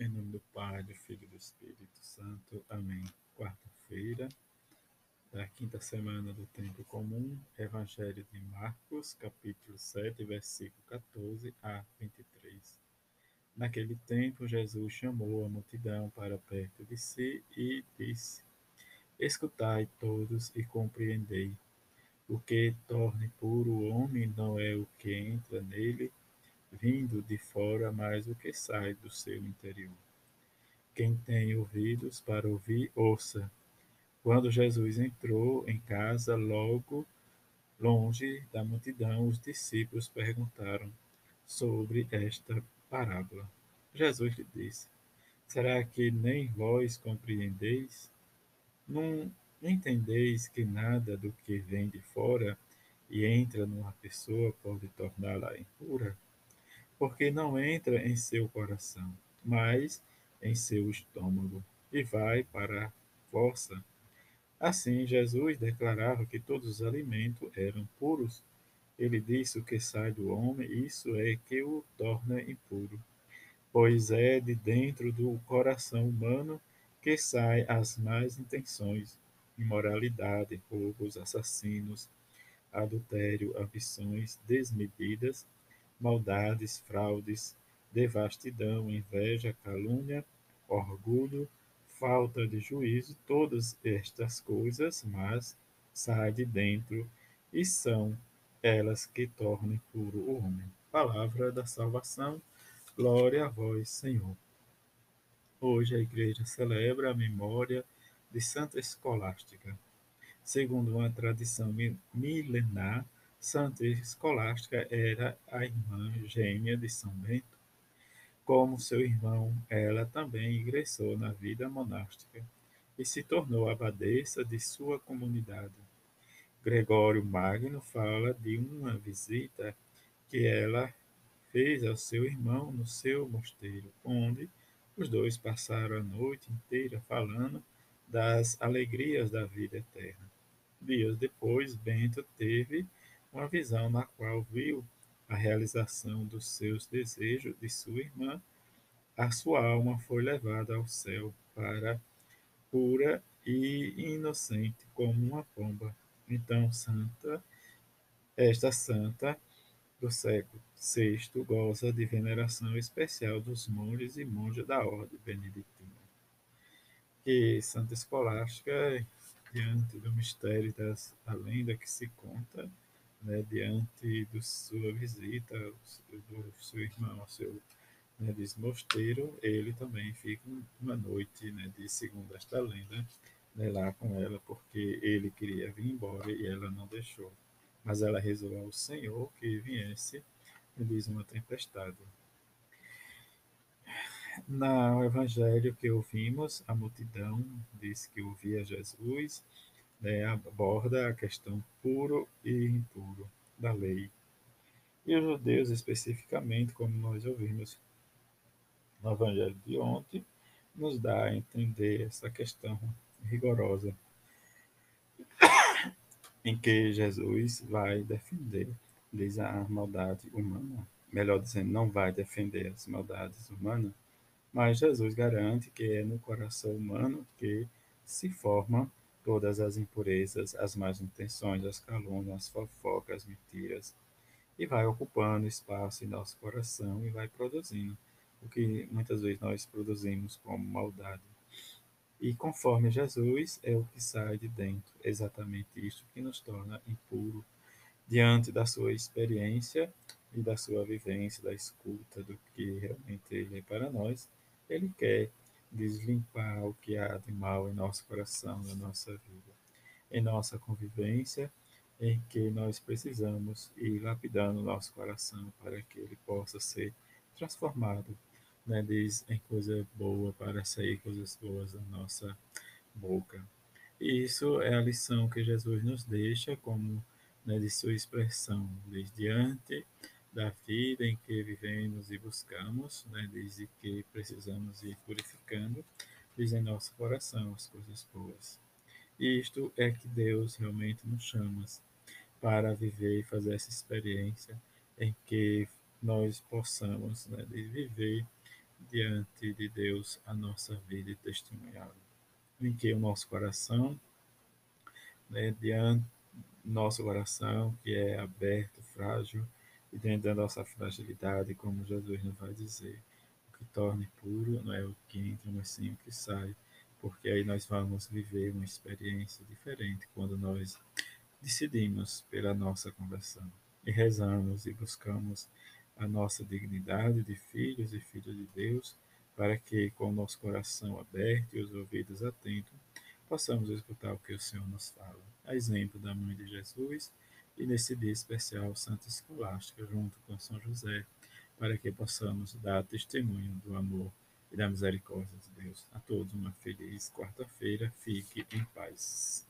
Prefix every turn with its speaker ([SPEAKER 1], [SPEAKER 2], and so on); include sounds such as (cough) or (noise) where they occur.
[SPEAKER 1] Em nome do Pai, do Filho e do Espírito Santo. Amém. Quarta-feira da quinta semana do Tempo Comum, Evangelho de Marcos, capítulo 7, versículo 14 a 23. Naquele tempo, Jesus chamou a multidão para perto de si e disse: Escutai todos e compreendei. O que torne puro o homem não é o que entra nele, vindo de fora, mas o que sai do seu interior. Quem tem ouvidos para ouvir, ouça. Quando Jesus entrou em casa, logo longe da multidão, os discípulos perguntaram sobre esta parábola. Jesus lhe disse: Será que nem vós compreendeis? Não entendeis que nada do que vem de fora e entra numa pessoa pode torná-la impura? Porque não entra em seu coração, mas em seu estômago e vai para a fossa. Assim, Jesus declarava que todos os alimentos eram puros. Ele disse: O que sai do homem, isso é que o torna impuro. Pois é de dentro do coração humano que saem as más intenções, imoralidade, roubos, assassinos, adultério, ambições desmedidas, maldades, fraudes, devastidão, inveja, calúnia, orgulho, falta de juízo, todas estas coisas, mas saem de dentro e são elas que tornam puro o homem. Palavra da salvação, glória a vós, Senhor. Hoje a igreja celebra a memória de Santa Escolástica. Segundo uma tradição milenar, Santa Escolástica era a irmã gêmea de São Bento. Como seu irmão, ela também ingressou na vida monástica e se tornou abadesa de sua comunidade. Gregório Magno fala de uma visita que ela fez ao seu irmão no seu mosteiro, onde os dois passaram a noite inteira falando das alegrias da vida eterna. Dias depois, Bento teve uma visão na qual viu a realização dos seus desejos de sua irmã. A sua alma foi levada ao céu para pura e inocente como uma pomba. Então, santa, esta santa do século VI goza de veneração especial dos monges e monjas da ordem beneditina. Que Santa Escolástica, diante do mistério das, da lenda que se conta, né, diante da sua visita do seu irmão seu né, desmosteiro, ele também fica uma noite né, de segundo esta lenda né, lá com ela, porque ele queria vir embora e ela não deixou. Mas ela rezou ao Senhor que viesse, e diz uma tempestade. No evangelho que ouvimos, a multidão disse que ouvia Jesus, né, aborda a questão puro e impuro da lei. E os judeus, especificamente, como nós ouvimos no Evangelho de ontem, nos dá a entender essa questão rigorosa (coughs) em que Jesus vai defender, diz a maldade humana. Melhor dizendo, não vai defender as maldades humanas, mas Jesus garante que é no coração humano que se forma todas as impurezas, as más intenções, as calúnias, as fofocas, as mentiras, e vai ocupando espaço em nosso coração e vai produzindo o que muitas vezes nós produzimos como maldade. E conforme Jesus é o que sai de dentro, exatamente isso que nos torna impuro diante da sua experiência e da sua vivência, da escuta do que realmente ele é para nós. Ele quer deslimpar o que há de mal em nosso coração, na nossa vida, em nossa convivência, em que nós precisamos ir lapidando nosso coração para que ele possa ser transformado, né, diz em coisa boa para sair coisas boas da nossa boca. E isso é a lição que Jesus nos deixa como né, de sua expressão, desde diante da vida em que vivemos e buscamos, né, desde que precisamos ir purificando, diz em nosso coração as coisas boas. E isto é que Deus realmente nos chama para viver e fazer essa experiência em que nós possamos né, viver diante de Deus a nossa vida e testemunhá-lo. Em que o nosso coração, né, diante nosso coração, que é aberto, frágil, e dentro da nossa fragilidade, como Jesus nos vai dizer, o que torne puro não é o que entra, mas sim o que sai, porque aí nós vamos viver uma experiência diferente quando nós decidimos pela nossa conversão e rezamos e buscamos a nossa dignidade de filhos e filhas de Deus, para que, com o nosso coração aberto e os ouvidos atentos, possamos escutar o que o Senhor nos fala. A exemplo da Mãe de Jesus e nesse dia especial, Santa Escolástica, junto com São José, para que possamos dar testemunho do amor e da misericórdia de Deus. A todos uma feliz quarta-feira. Fique em paz.